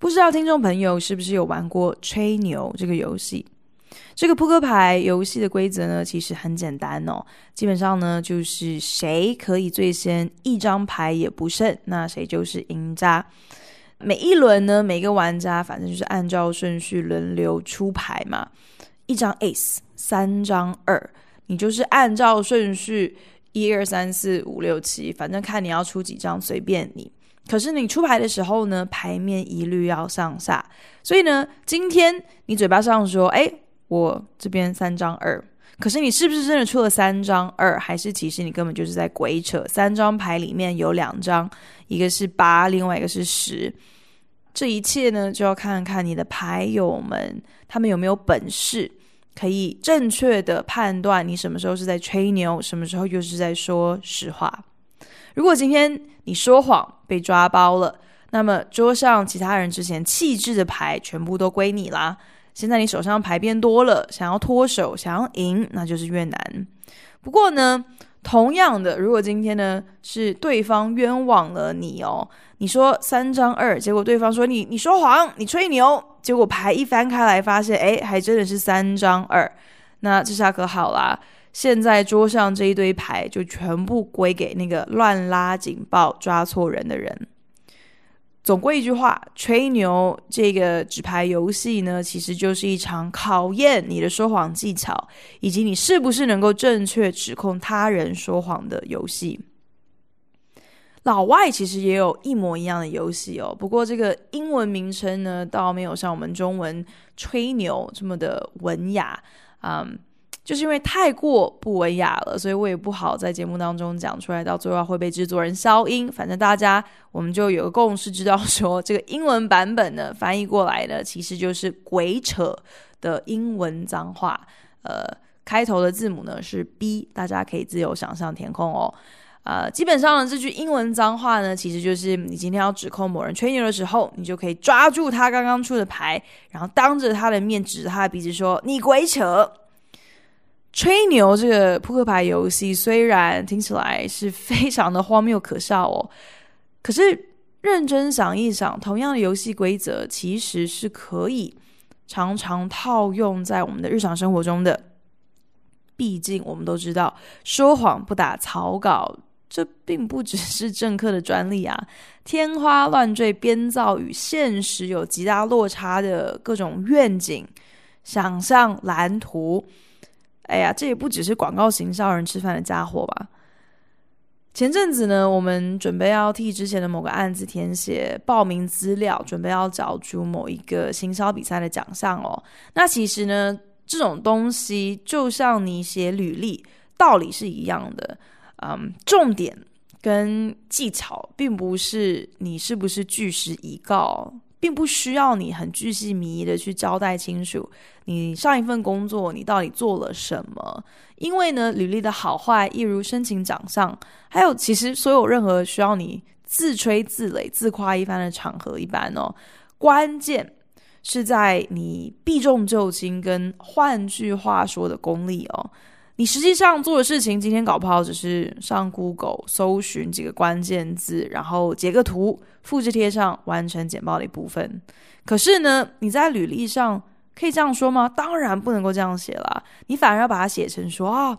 不知道听众朋友是不是有玩过吹牛这个游戏？这个扑克牌游戏的规则呢，其实很简单哦。基本上呢，就是谁可以最先一张牌也不剩，那谁就是赢家。每一轮呢，每个玩家反正就是按照顺序轮流出牌嘛。一张 Ace，三张二，你就是按照顺序一二三四五六七，反正看你要出几张，随便你。可是你出牌的时候呢，牌面一律要上下。所以呢，今天你嘴巴上说，哎。我这边三张二，可是你是不是真的出了三张二？还是其实你根本就是在鬼扯？三张牌里面有两张，一个是八，另外一个是十。这一切呢，就要看看你的牌友们他们有没有本事，可以正确的判断你什么时候是在吹牛，什么时候又是在说实话。如果今天你说谎被抓包了，那么桌上其他人之前弃置的牌全部都归你啦。现在你手上牌变多了，想要脱手，想要赢，那就是越难。不过呢，同样的，如果今天呢是对方冤枉了你哦，你说三张二，结果对方说你你说谎，你吹牛，结果牌一翻开来，发现哎，还真的是三张二，那这下可好啦，现在桌上这一堆牌就全部归给那个乱拉警报、抓错人的人。总归一句话，吹牛这个纸牌游戏呢，其实就是一场考验你的说谎技巧，以及你是不是能够正确指控他人说谎的游戏。老外其实也有一模一样的游戏哦，不过这个英文名称呢，倒没有像我们中文“吹牛”这么的文雅，嗯。就是因为太过不文雅了，所以我也不好在节目当中讲出来，到最后会被制作人消音。反正大家我们就有个共识，知道说这个英文版本呢，翻译过来呢，其实就是“鬼扯”的英文脏话。呃，开头的字母呢是 B，大家可以自由想象填空哦。呃，基本上呢，这句英文脏话呢，其实就是你今天要指控某人吹牛的时候，你就可以抓住他刚刚出的牌，然后当着他的面指着他的鼻子说：“你鬼扯。”吹牛这个扑克牌游戏虽然听起来是非常的荒谬可笑哦，可是认真想一想，同样的游戏规则其实是可以常常套用在我们的日常生活中的。毕竟我们都知道，说谎不打草稿，这并不只是政客的专利啊！天花乱坠、编造与现实有极大落差的各种愿景、想象、蓝图。哎呀，这也不只是广告行销人吃饭的家伙吧？前阵子呢，我们准备要替之前的某个案子填写报名资料，准备要角逐某一个行销比赛的奖项哦。那其实呢，这种东西就像你写履历，道理是一样的。嗯，重点跟技巧，并不是你是不是据实以告。并不需要你很巨细靡遗的去交代清楚你上一份工作你到底做了什么，因为呢，履历的好坏，一如申请奖项，还有其实所有任何需要你自吹自擂、自夸一番的场合一般哦，关键是在你避重就轻跟换句话说的功力哦。你实际上做的事情，今天搞不好只是上 Google 搜寻几个关键字，然后截个图，复制贴上，完成简报的一部分。可是呢，你在履历上可以这样说吗？当然不能够这样写了。你反而要把它写成说啊，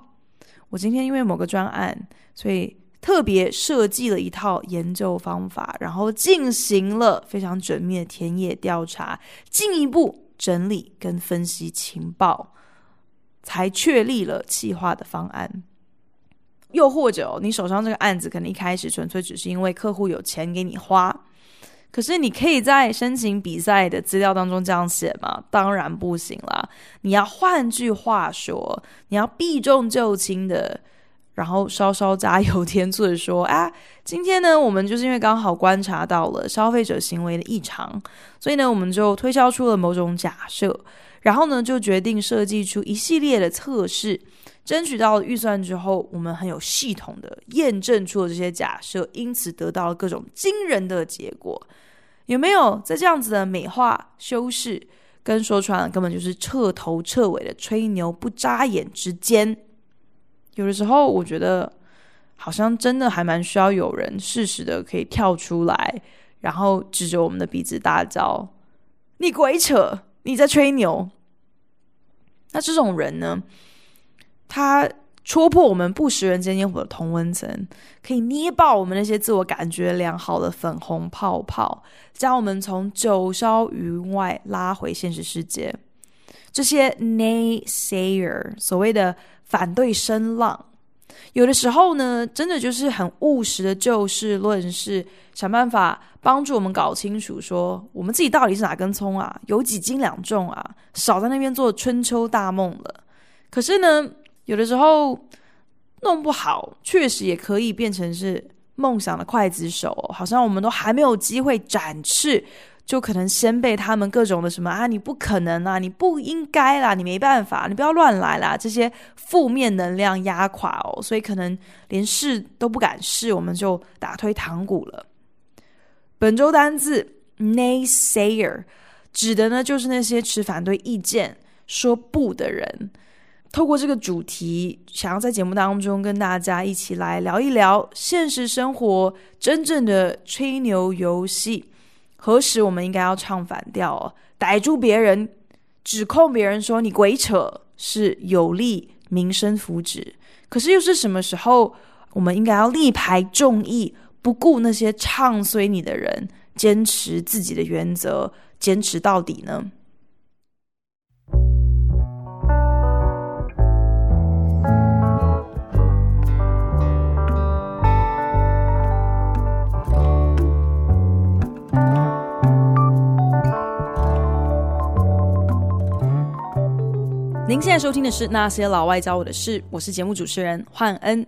我今天因为某个专案，所以特别设计了一套研究方法，然后进行了非常缜密的田野调查，进一步整理跟分析情报。才确立了企划的方案，又或者，你手上这个案子可能一开始纯粹只是因为客户有钱给你花，可是你可以在申请比赛的资料当中这样写吗？当然不行啦！你要换句话说，你要避重就轻的然后稍稍加油添醋的说：“啊，今天呢，我们就是因为刚好观察到了消费者行为的异常，所以呢，我们就推销出了某种假设，然后呢，就决定设计出一系列的测试，争取到了预算之后，我们很有系统的验证出了这些假设，因此得到了各种惊人的结果。有没有在这样子的美化修饰，跟说穿了根本就是彻头彻尾的吹牛不眨眼之间？”有的时候，我觉得好像真的还蛮需要有人适时的可以跳出来，然后指着我们的鼻子大叫：“你鬼扯！你在吹牛！”那这种人呢，他戳破我们不食人间烟火的同温层，可以捏爆我们那些自我感觉良好的粉红泡泡，将我们从九霄云外拉回现实世界。这些 naysayer 所谓的。反对声浪，有的时候呢，真的就是很务实的就事论事，想办法帮助我们搞清楚，说我们自己到底是哪根葱啊，有几斤两重啊，少在那边做春秋大梦了。可是呢，有的时候弄不好，确实也可以变成是梦想的刽子手，好像我们都还没有机会展翅。就可能先被他们各种的什么啊，你不可能啊，你不应该啦，你没办法，你不要乱来啦，这些负面能量压垮哦，所以可能连试都不敢试，我们就打退堂鼓了。本周单字 naysayer 指的呢，就是那些持反对意见、说不的人。透过这个主题，想要在节目当中跟大家一起来聊一聊现实生活真正的吹牛游戏。何时我们应该要唱反调哦？逮住别人，指控别人说你鬼扯，是有利民生福祉。可是又是什么时候，我们应该要力排众议，不顾那些唱衰你的人，坚持自己的原则，坚持到底呢？您现在收听的是《那些老外教我的事》，我是节目主持人焕恩。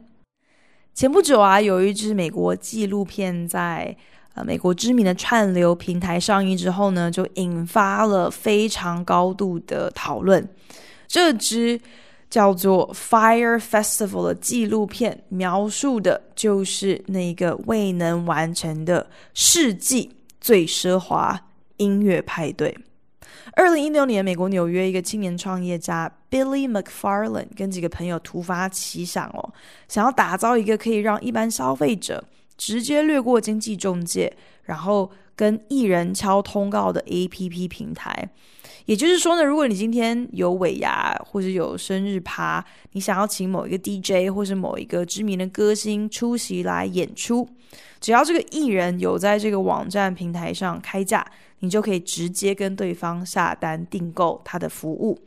前不久啊，有一支美国纪录片在呃美国知名的串流平台上映之后呢，就引发了非常高度的讨论。这支叫做《Fire Festival》的纪录片，描述的就是那个未能完成的世纪最奢华音乐派对。二零一六年，美国纽约一个青年创业家 Billy McFarland 跟几个朋友突发奇想哦，想要打造一个可以让一般消费者直接略过经纪中介，然后跟艺人敲通告的 APP 平台。也就是说呢，如果你今天有尾牙或者有生日趴，你想要请某一个 DJ 或是某一个知名的歌星出席来演出，只要这个艺人有在这个网站平台上开价。你就可以直接跟对方下单订购他的服务，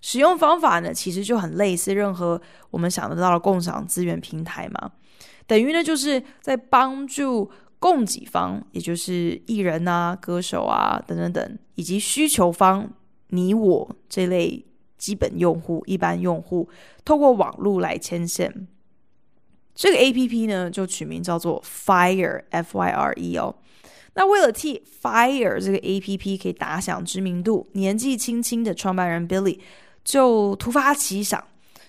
使用方法呢，其实就很类似任何我们想得到的共享资源平台嘛。等于呢，就是在帮助供给方，也就是艺人啊、歌手啊等等等，以及需求方你我这类基本用户、一般用户，透过网络来牵线。这个 APP 呢，就取名叫做 Fire，F-Y-R-E 哦。那为了替 Fire 这个 APP 可以打响知名度，年纪轻轻的创办人 Billy 就突发奇想，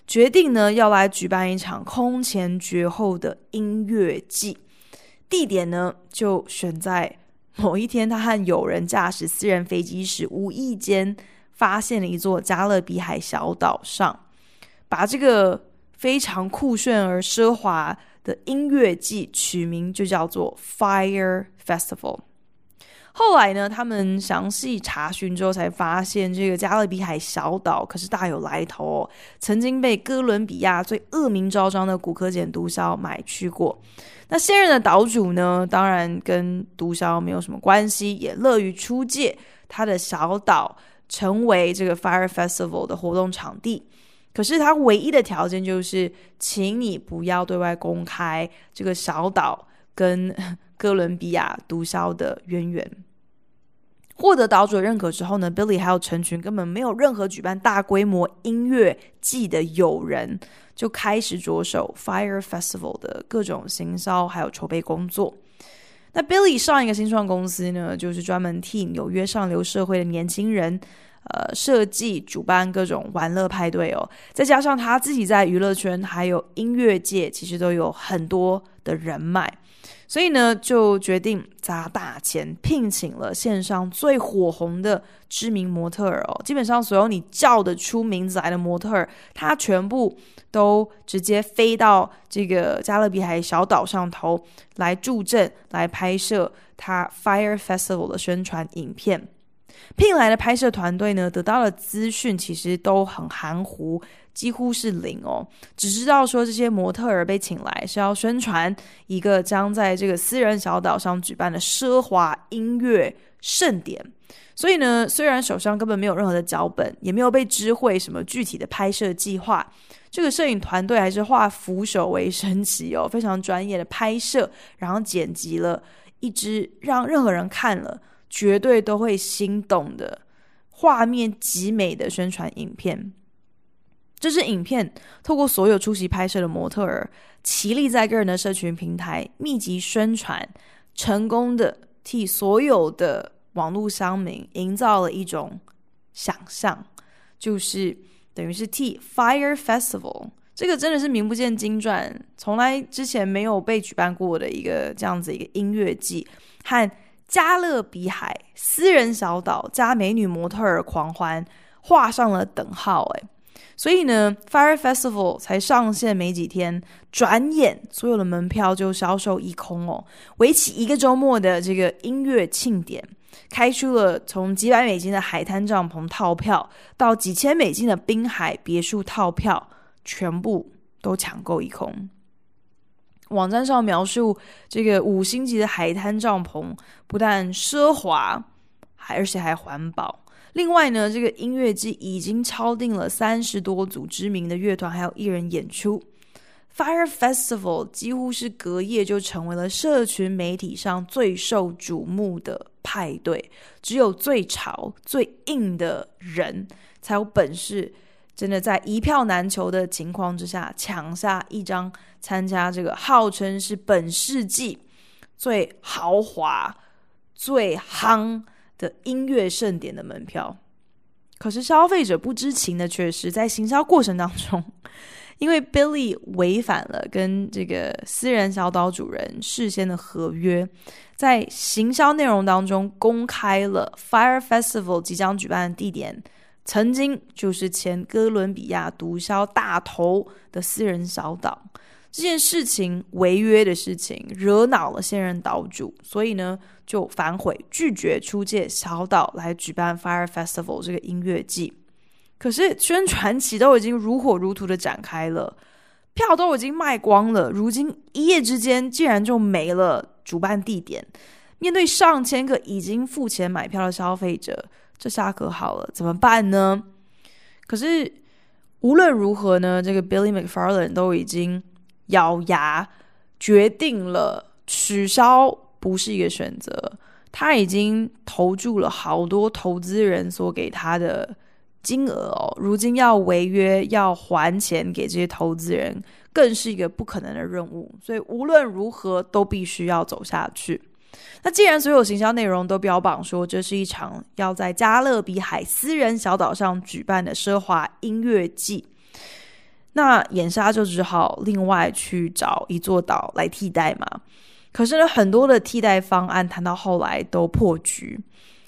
决定呢要来举办一场空前绝后的音乐季。地点呢就选在某一天，他和友人驾驶私人飞机时，无意间发现了一座加勒比海小岛上，把这个非常酷炫而奢华的音乐季取名就叫做 Fire Festival。后来呢，他们详细查询之后，才发现这个加勒比海小岛可是大有来头，曾经被哥伦比亚最恶名昭彰的古柯碱毒枭买去过。那现任的岛主呢，当然跟毒枭没有什么关系，也乐于出借他的小岛成为这个 Fire Festival 的活动场地。可是他唯一的条件就是，请你不要对外公开这个小岛跟 哥伦比亚毒枭的渊源。获得岛主的认可之后呢，Billy 还有成群根本没有任何举办大规模音乐季的友人，就开始着手 Fire Festival 的各种行销还有筹备工作。那 Billy 上一个新创公司呢，就是专门替纽约上流社会的年轻人，呃，设计主办各种玩乐派对哦。再加上他自己在娱乐圈还有音乐界，其实都有很多的人脉。所以呢，就决定砸大钱聘请了线上最火红的知名模特儿哦。基本上所有你叫得出名字来的模特儿，他全部都直接飞到这个加勒比海小岛上头来助阵，来拍摄他 Fire Festival 的宣传影片。聘来的拍摄团队呢，得到的资讯其实都很含糊。几乎是零哦，只知道说这些模特儿被请来是要宣传一个将在这个私人小岛上举办的奢华音乐盛典。所以呢，虽然手上根本没有任何的脚本，也没有被知会什么具体的拍摄计划，这个摄影团队还是化腐朽为神奇哦，非常专业的拍摄，然后剪辑了一支让任何人看了绝对都会心动的画面极美的宣传影片。这支影片透过所有出席拍摄的模特儿，齐力在个人的社群平台密集宣传，成功的替所有的网络乡民营造了一种想象，就是等于是替 Fire Festival 这个真的是名不见经传，从来之前没有被举办过的一个这样子一个音乐季，和加勒比海私人小岛加美女模特儿狂欢画上了等号，哎。所以呢，Fire Festival 才上线没几天，转眼所有的门票就销售一空哦。为期一个周末的这个音乐庆典，开出了从几百美金的海滩帐篷套票到几千美金的滨海别墅套票，全部都抢购一空。网站上描述这个五星级的海滩帐篷，不但奢华，还而且还环保。另外呢，这个音乐季已经敲定了三十多组知名的乐团，还有艺人演出。Fire Festival 几乎是隔夜就成为了社群媒体上最受瞩目的派对。只有最潮、最硬的人才有本事，真的在一票难求的情况之下，抢下一张参加这个号称是本世纪最豪华、最夯。的音乐盛典的门票，可是消费者不知情的却是在行销过程当中，因为 Billy 违反了跟这个私人小岛主人事先的合约，在行销内容当中公开了 Fire Festival 即将举办的地点，曾经就是前哥伦比亚毒枭大头的私人小岛。这件事情违约的事情惹恼了现任岛主，所以呢就反悔，拒绝出借小岛来举办 Fire Festival 这个音乐季。可是宣传期都已经如火如荼的展开了，票都已经卖光了，如今一夜之间竟然就没了主办地点。面对上千个已经付钱买票的消费者，这下可好了，怎么办呢？可是无论如何呢，这个 Billy McFarland 都已经。咬牙决定了取消不是一个选择，他已经投注了好多投资人所给他的金额哦，如今要违约要还钱给这些投资人，更是一个不可能的任务，所以无论如何都必须要走下去。那既然所有行销内容都标榜说这是一场要在加勒比海私人小岛上举办的奢华音乐季。那眼沙就只好另外去找一座岛来替代嘛。可是呢，很多的替代方案谈到后来都破局，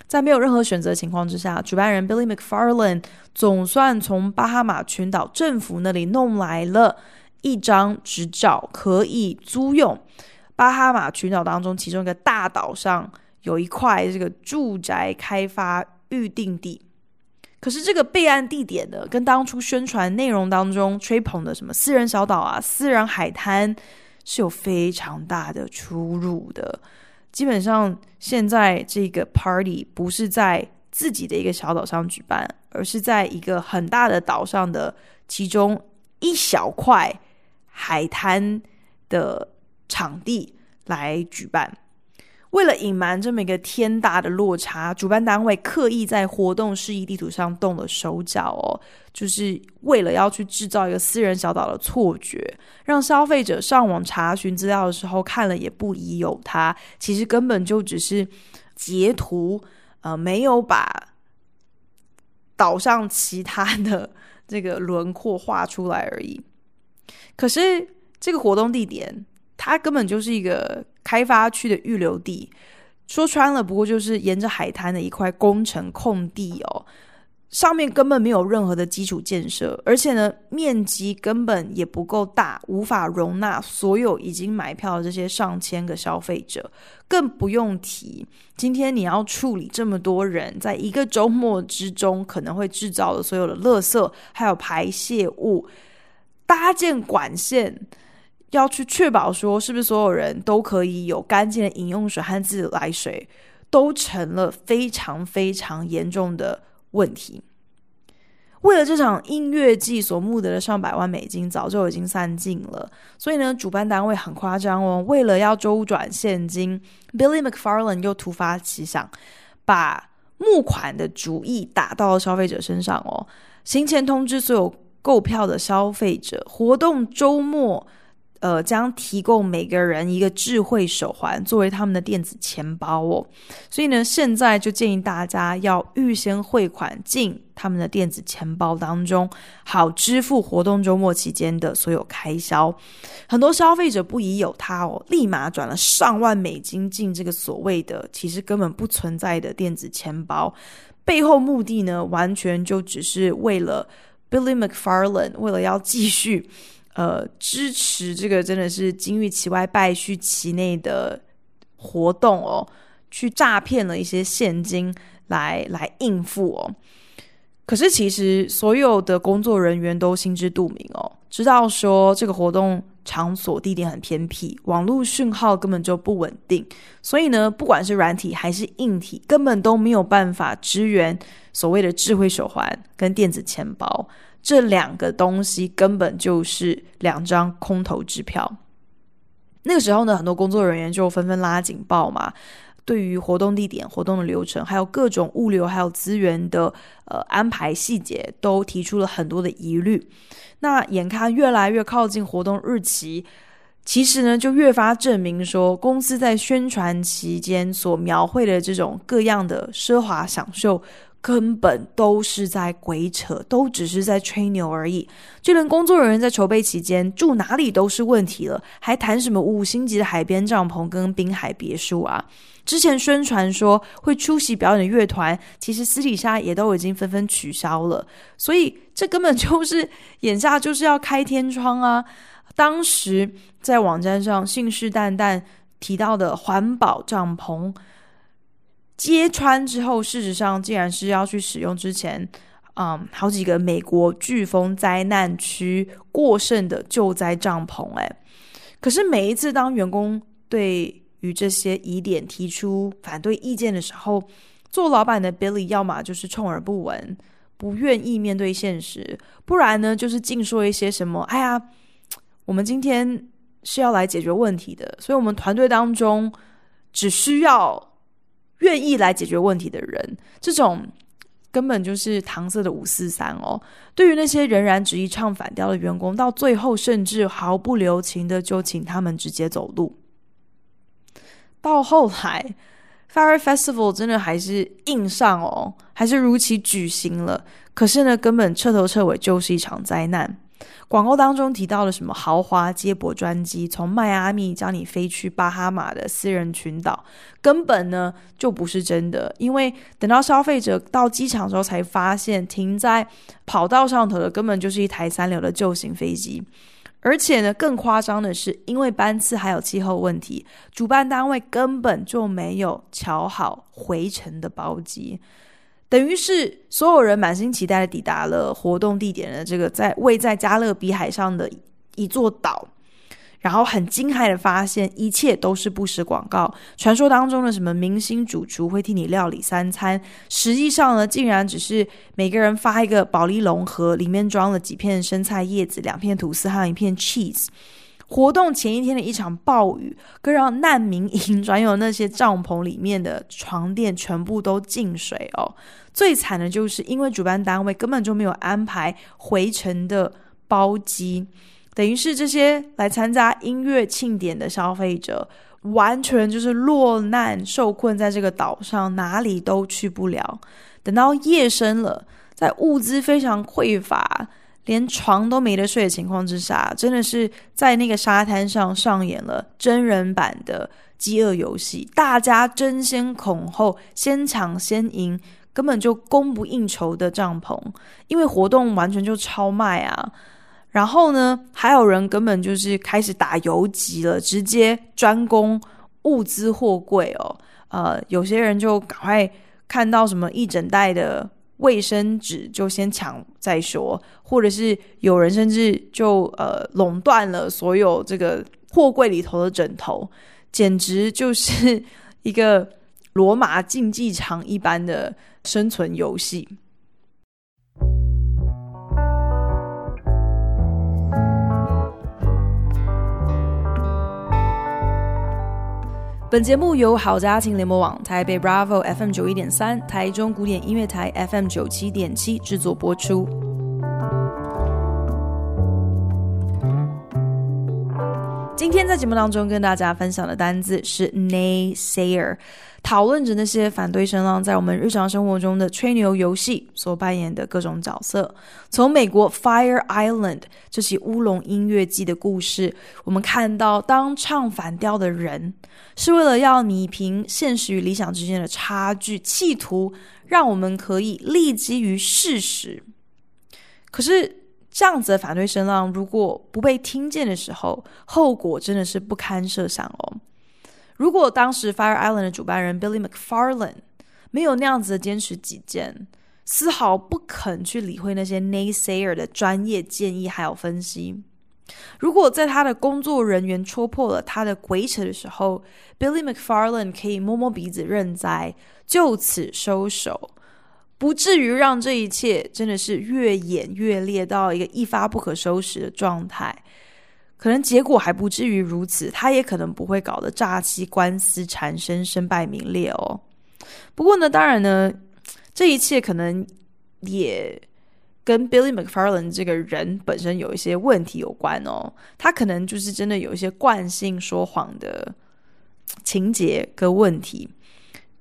在没有任何选择的情况之下，主办人 Billy McFarland 总算从巴哈马群岛政府那里弄来了一张执照，可以租用巴哈马群岛当中其中一个大岛上有一块这个住宅开发预定地。可是这个备案地点呢，跟当初宣传内容当中吹捧的什么私人小岛啊、私人海滩是有非常大的出入的。基本上，现在这个 party 不是在自己的一个小岛上举办，而是在一个很大的岛上的其中一小块海滩的场地来举办。为了隐瞒这么一个天大的落差，主办单位刻意在活动示意地图上动了手脚哦，就是为了要去制造一个私人小岛的错觉，让消费者上网查询资料的时候看了也不疑有他，其实根本就只是截图，呃，没有把岛上其他的这个轮廓画出来而已。可是这个活动地点，它根本就是一个。开发区的预留地，说穿了，不过就是沿着海滩的一块工程空地哦，上面根本没有任何的基础建设，而且呢，面积根本也不够大，无法容纳所有已经买票的这些上千个消费者，更不用提今天你要处理这么多人在一个周末之中可能会制造的所有的垃圾，还有排泄物，搭建管线。要去确保说，是不是所有人都可以有干净的饮用水和自来水，都成了非常非常严重的问题。为了这场音乐季所募得的上百万美金，早就已经散尽了。所以呢，主办单位很夸张哦，为了要周转现金，Billy McFarland 又突发奇想，把募款的主意打到了消费者身上哦。行前通知所有购票的消费者，活动周末。呃，将提供每个人一个智慧手环作为他们的电子钱包哦，所以呢，现在就建议大家要预先汇款进他们的电子钱包当中，好支付活动周末期间的所有开销。很多消费者不疑有他哦，立马转了上万美金进这个所谓的其实根本不存在的电子钱包，背后目的呢，完全就只是为了 Billy McFarlane 为了要继续。呃，支持这个真的是金玉其外，败絮其内的活动哦，去诈骗了一些现金来来应付哦。可是其实所有的工作人员都心知肚明哦，知道说这个活动场所地点很偏僻，网络讯号根本就不稳定，所以呢，不管是软体还是硬体，根本都没有办法支援所谓的智慧手环跟电子钱包。这两个东西根本就是两张空头支票。那个时候呢，很多工作人员就纷纷拉警报嘛，对于活动地点、活动的流程，还有各种物流还有资源的呃安排细节，都提出了很多的疑虑。那眼看越来越靠近活动日期，其实呢，就越发证明说，公司在宣传期间所描绘的这种各样的奢华享受。根本都是在鬼扯，都只是在吹牛而已。就连工作人员在筹备期间住哪里都是问题了，还谈什么五星级的海边帐篷跟滨海别墅啊？之前宣传说会出席表演的乐团，其实私底下也都已经纷纷取消了。所以这根本就是眼下就是要开天窗啊！当时在网站上信誓旦旦提到的环保帐篷。揭穿之后，事实上竟然是要去使用之前，嗯，好几个美国飓风灾难区过剩的救灾帐篷。哎，可是每一次当员工对于这些疑点提出反对意见的时候，做老板的 Billy 要么就是充耳不闻，不愿意面对现实，不然呢就是净说一些什么，哎呀，我们今天是要来解决问题的，所以我们团队当中只需要。愿意来解决问题的人，这种根本就是搪塞的五四三哦。对于那些仍然执意唱反调的员工，到最后甚至毫不留情的就请他们直接走路。到后来，Fire Festival 真的还是硬上哦，还是如期举行了。可是呢，根本彻头彻尾就是一场灾难。广告当中提到了什么豪华接驳专机从迈阿密将你飞去巴哈马的私人群岛，根本呢就不是真的。因为等到消费者到机场的时候，才发现停在跑道上头的根本就是一台三流的旧型飞机。而且呢，更夸张的是，因为班次还有气候问题，主办单位根本就没有乔好回程的包机。等于是所有人满心期待的抵达了活动地点的这个在位在加勒比海上的一座岛，然后很惊骇的发现一切都是不实广告。传说当中的什么明星主厨会替你料理三餐，实际上呢，竟然只是每个人发一个保利龙盒，里面装了几片生菜叶子、两片吐司和一片 cheese。活动前一天的一场暴雨，更让难民营专用那些帐篷里面的床垫全部都进水哦。最惨的就是因为主办单位根本就没有安排回程的包机，等于是这些来参加音乐庆典的消费者，完全就是落难受困在这个岛上，哪里都去不了。等到夜深了，在物资非常匮乏，连床都没得睡的情况之下，真的是在那个沙滩上上演了真人版的饥饿游戏，大家争先恐后，先抢先赢，根本就供不应求的帐篷，因为活动完全就超卖啊。然后呢，还有人根本就是开始打游击了，直接专攻物资货柜哦。呃，有些人就赶快看到什么一整袋的卫生纸，就先抢再说，或者是有人甚至就呃垄断了所有这个货柜里头的枕头，简直就是 一个罗马竞技场一般的生存游戏。本节目由好家庭联播网、台北 Bravo FM 九一点三、台中古典音乐台 FM 九七点七制作播出。今天在节目当中跟大家分享的单字是 naysayer。讨论着那些反对声浪在我们日常生活中的吹牛游戏所扮演的各种角色。从美国 Fire Island 这起乌龙音乐季的故事，我们看到，当唱反调的人是为了要弭平现实与理想之间的差距，企图让我们可以立基于事实。可是，这样子的反对声浪如果不被听见的时候，后果真的是不堪设想哦。如果当时 Fire Island 的主办人 Billy McFarlane 没有那样子的坚持己见，丝毫不肯去理会那些 naysayer 的专业建议还有分析，如果在他的工作人员戳破了他的鬼扯的时候，Billy McFarlane 可以摸摸鼻子认栽，就此收手，不至于让这一切真的是越演越烈到一个一发不可收拾的状态。可能结果还不至于如此，他也可能不会搞得诈欺官司缠身、身败名裂哦。不过呢，当然呢，这一切可能也跟 Billy McFarland 这个人本身有一些问题有关哦。他可能就是真的有一些惯性说谎的情节跟问题。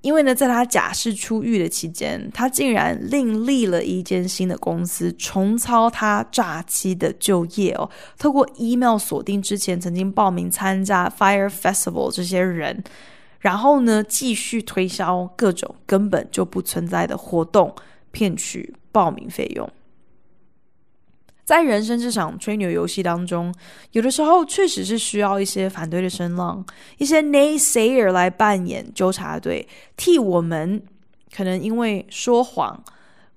因为呢，在他假释出狱的期间，他竟然另立了一间新的公司，重操他诈欺的旧业哦。透过 email 锁定之前曾经报名参加 Fire Festival 这些人，然后呢，继续推销各种根本就不存在的活动，骗取报名费用。在人生这场吹牛游戏当中，有的时候确实是需要一些反对的声浪，一些 naysayer 来扮演纠察队，替我们可能因为说谎，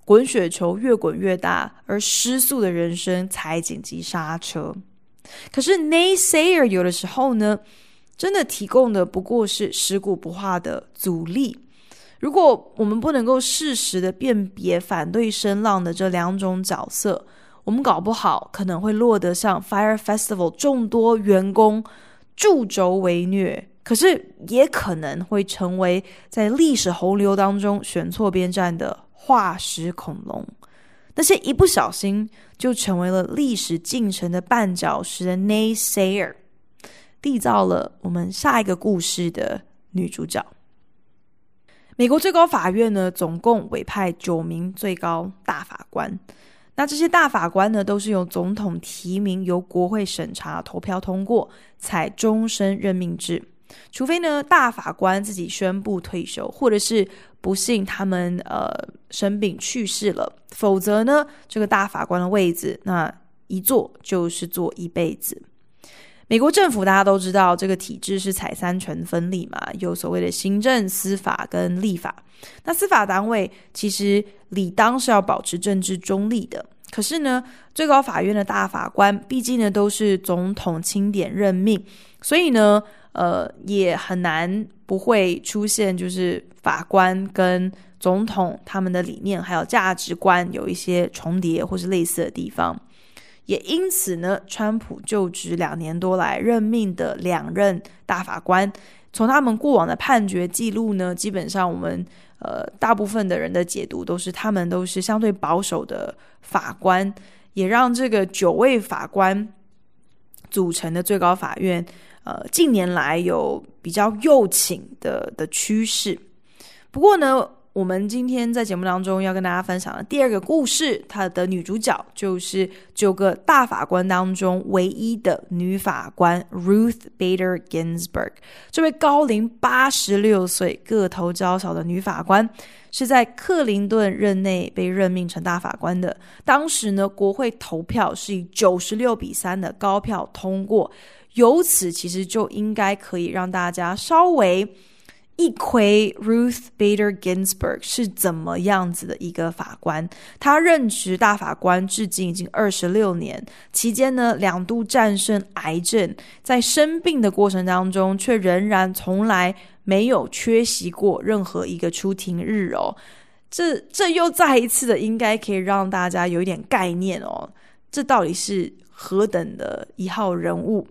滚雪球越滚越大而失速的人生踩紧急刹车。可是 naysayer 有的时候呢，真的提供的不过是食古不化的阻力。如果我们不能够适时的辨别反对声浪的这两种角色，我们搞不好可能会落得像 Fire Festival 众多员工助纣为虐，可是也可能会成为在历史洪流当中选错边站的化石恐龙。那些一不小心就成为了历史进程的绊脚石的 naysayer，缔造了我们下一个故事的女主角。美国最高法院呢，总共委派九名最高大法官。那这些大法官呢，都是由总统提名，由国会审查、投票通过，才终身任命制。除非呢，大法官自己宣布退休，或者是不幸他们呃生病去世了，否则呢，这个大法官的位置，那一坐就是坐一辈子。美国政府大家都知道，这个体制是采三权分立嘛，有所谓的行政、司法跟立法。那司法单位其实理当是要保持政治中立的，可是呢，最高法院的大法官毕竟呢都是总统钦点任命，所以呢，呃，也很难不会出现就是法官跟总统他们的理念还有价值观有一些重叠或是类似的地方。也因此呢，川普就职两年多来任命的两任大法官，从他们过往的判决记录呢，基本上我们呃大部分的人的解读都是他们都是相对保守的法官，也让这个九位法官组成的最高法院，呃，近年来有比较右倾的的趋势。不过呢，我们今天在节目当中要跟大家分享的第二个故事，它的女主角就是九个大法官当中唯一的女法官 Ruth Bader Ginsburg。这位高龄八十六岁、个头娇小的女法官，是在克林顿任内被任命成大法官的。当时呢，国会投票是以九十六比三的高票通过，由此其实就应该可以让大家稍微。一窥 Ruth Bader Ginsburg 是怎么样子的一个法官？他任职大法官至今已经二十六年，期间呢两度战胜癌症，在生病的过程当中，却仍然从来没有缺席过任何一个出庭日哦。这这又再一次的，应该可以让大家有一点概念哦。这到底是何等的一号人物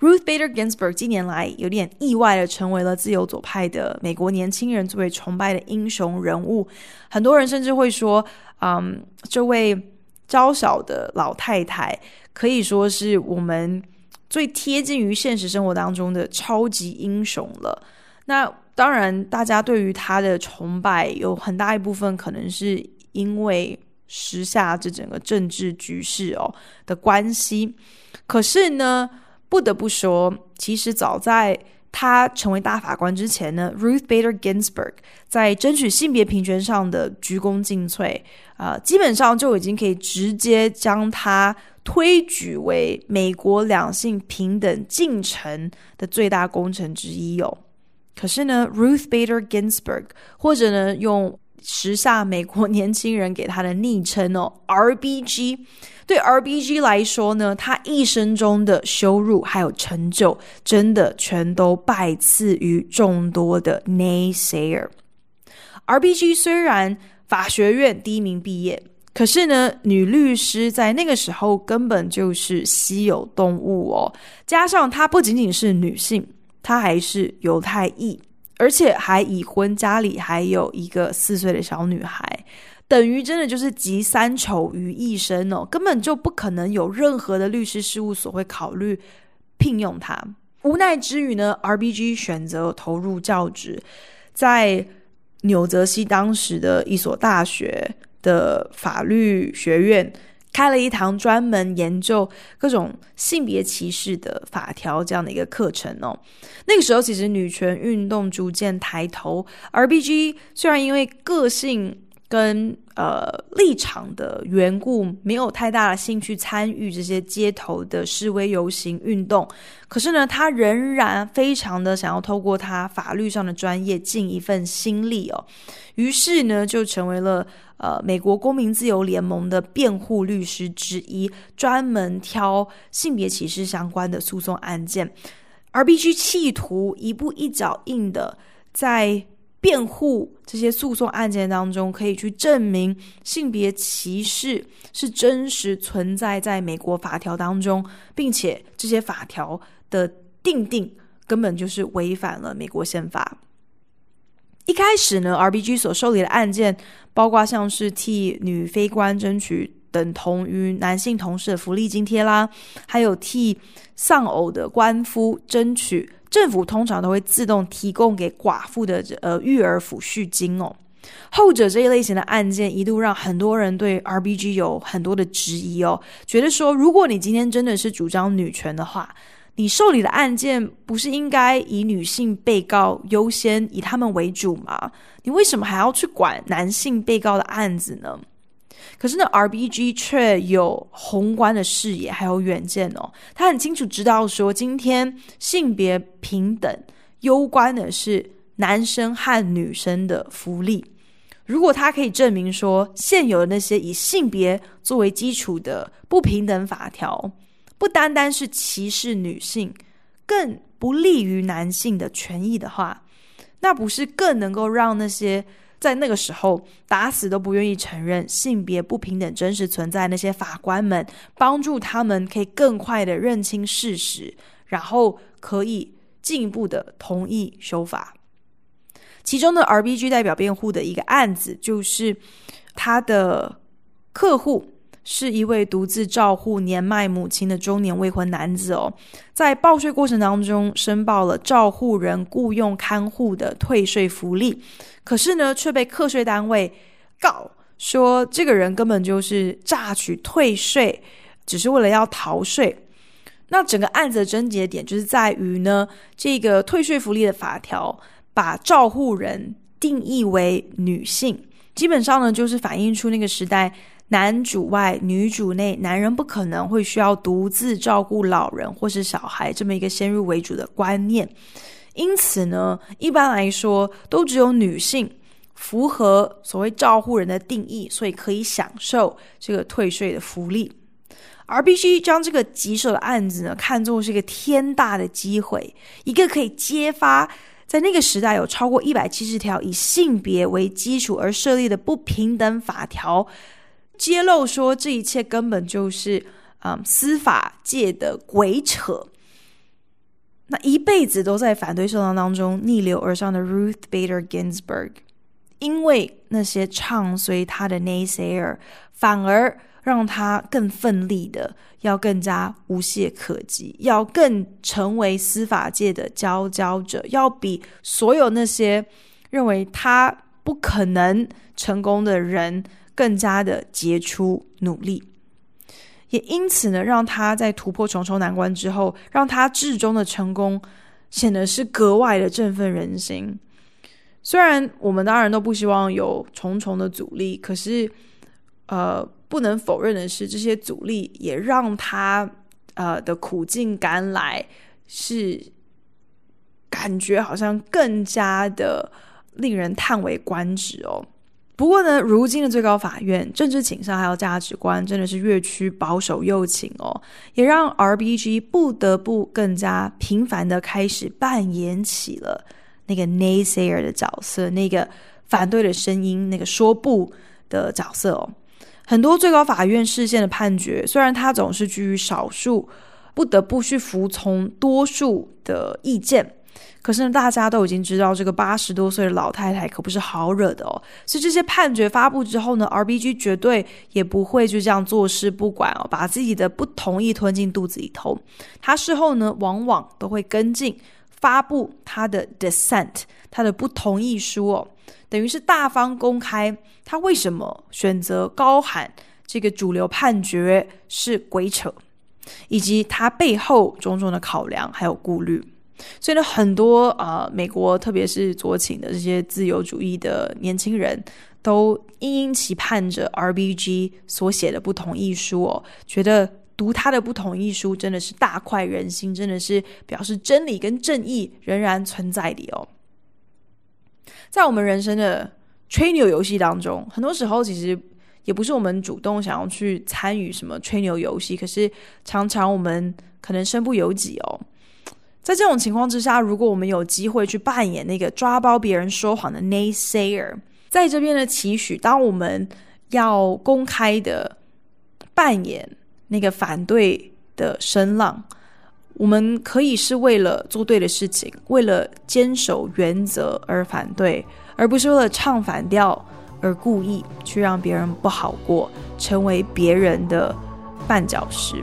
？Ruth Bader Ginsburg 近年来有点意外的成为了自由左派的美国年轻人最为崇拜的英雄人物。很多人甚至会说，嗯，这位娇小的老太太可以说是我们最贴近于现实生活当中的超级英雄了。那当然，大家对于她的崇拜有很大一部分可能是因为时下这整个政治局势哦的关系。可是呢，不得不说，其实早在他成为大法官之前呢，Ruth Bader Ginsburg 在争取性别平权上的鞠躬尽瘁，啊、基本上就已经可以直接将他推举为美国两性平等进程的最大功臣之一哦。可是呢，Ruth Bader Ginsburg，或者呢，用时下美国年轻人给他的昵称哦，RBG。对 RBG 来说呢，他一生中的羞辱还有成就，真的全都拜赐于众多的 naysayer。RBG 虽然法学院第一名毕业，可是呢，女律师在那个时候根本就是稀有动物哦。加上她不仅仅是女性，她还是犹太裔，而且还已婚，家里还有一个四岁的小女孩。等于真的就是集三丑于一身哦，根本就不可能有任何的律师事务所会考虑聘用他。无奈之余呢，RBG 选择投入教职，在纽泽西当时的一所大学的法律学院开了一堂专门研究各种性别歧视的法条这样的一个课程哦。那个时候其实女权运动逐渐抬头，RBG 虽然因为个性。跟呃立场的缘故，没有太大的兴趣参与这些街头的示威游行运动。可是呢，他仍然非常的想要透过他法律上的专业尽一份心力哦。于是呢，就成为了呃美国公民自由联盟的辩护律师之一，专门挑性别歧视相关的诉讼案件。而必须企图一步一脚印的在。辩护这些诉讼案件当中，可以去证明性别歧视是真实存在在美国法条当中，并且这些法条的定定根本就是违反了美国宪法。一开始呢，RBG 所受理的案件，包括像是替女非官争取等同于男性同事的福利津贴啦，还有替丧偶的官夫争取。政府通常都会自动提供给寡妇的呃育儿抚恤金哦。后者这一类型的案件一度让很多人对 RBG 有很多的质疑哦，觉得说，如果你今天真的是主张女权的话，你受理的案件不是应该以女性被告优先，以他们为主吗？你为什么还要去管男性被告的案子呢？可是呢，RBG 却有宏观的视野，还有远见哦。他很清楚知道说，今天性别平等攸关的是男生和女生的福利。如果他可以证明说，现有的那些以性别作为基础的不平等法条，不单单是歧视女性，更不利于男性的权益的话，那不是更能够让那些在那个时候打死都不愿意承认性别不平等真实存在，那些法官们帮助他们可以更快的认清事实，然后可以进一步的同意修法。其中的 RBG 代表辩护的一个案子，就是他的客户。是一位独自照护年迈母亲的中年未婚男子哦，在报税过程当中申报了照护人雇用看护的退税福利，可是呢却被课税单位告说这个人根本就是诈取退税，只是为了要逃税。那整个案子的症结点就是在于呢，这个退税福利的法条把照护人定义为女性，基本上呢就是反映出那个时代。男主外女主内，男人不可能会需要独自照顾老人或是小孩这么一个先入为主的观念。因此呢，一般来说都只有女性符合所谓照护人的定义，所以可以享受这个退税的福利。而必须将这个棘手的案子呢，看作是一个天大的机会，一个可以揭发在那个时代有超过一百七十条以性别为基础而设立的不平等法条。揭露说这一切根本就是嗯司法界的鬼扯。那一辈子都在反对声浪当中逆流而上的 Ruth Bader Ginsburg，因为那些唱衰他的 naysayer，反而让他更奋力的要更加无懈可击，要更成为司法界的佼佼者，要比所有那些认为他不可能成功的人。更加的杰出努力，也因此呢，让他在突破重重难关之后，让他至终的成功显得是格外的振奋人心。虽然我们当然都不希望有重重的阻力，可是呃，不能否认的是，这些阻力也让他呃的苦尽甘来，是感觉好像更加的令人叹为观止哦。不过呢，如今的最高法院政治倾向还有价值观真的是越趋保守右倾哦，也让 RBG 不得不更加频繁的开始扮演起了那个 naysayer 的角色，那个反对的声音，那个说不的角色哦。很多最高法院事件的判决，虽然他总是居于少数，不得不去服从多数的意见。可是呢，大家都已经知道这个八十多岁的老太太可不是好惹的哦。所以这些判决发布之后呢，RBG 绝对也不会就这样坐视不管哦，把自己的不同意吞进肚子里头。他事后呢，往往都会跟进发布他的 dissent，他的不同意书哦，等于是大方公开他为什么选择高喊这个主流判决是鬼扯，以及他背后种种的考量还有顾虑。所以呢，很多啊、美国特别是左倾的这些自由主义的年轻人都殷殷期盼着 RBG 所写的不同意书哦，觉得读他的不同意书真的是大快人心，真的是表示真理跟正义仍然存在的哦。在我们人生的吹牛游戏当中，很多时候其实也不是我们主动想要去参与什么吹牛游戏，可是常常我们可能身不由己哦。在这种情况之下，如果我们有机会去扮演那个抓包别人说谎的 naysayer，在这边的期许，当我们要公开的扮演那个反对的声浪，我们可以是为了做对的事情，为了坚守原则而反对，而不是为了唱反调而故意去让别人不好过，成为别人的绊脚石。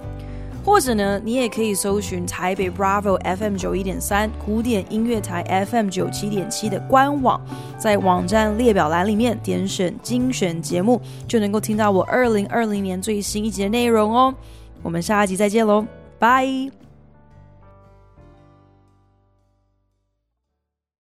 或者呢，你也可以搜寻台北 Bravo FM 九一点三古典音乐台 FM 九七点七的官网，在网站列表栏里面点选精选节目，就能够听到我二零二零年最新一集的内容哦。我们下一集再见喽，拜。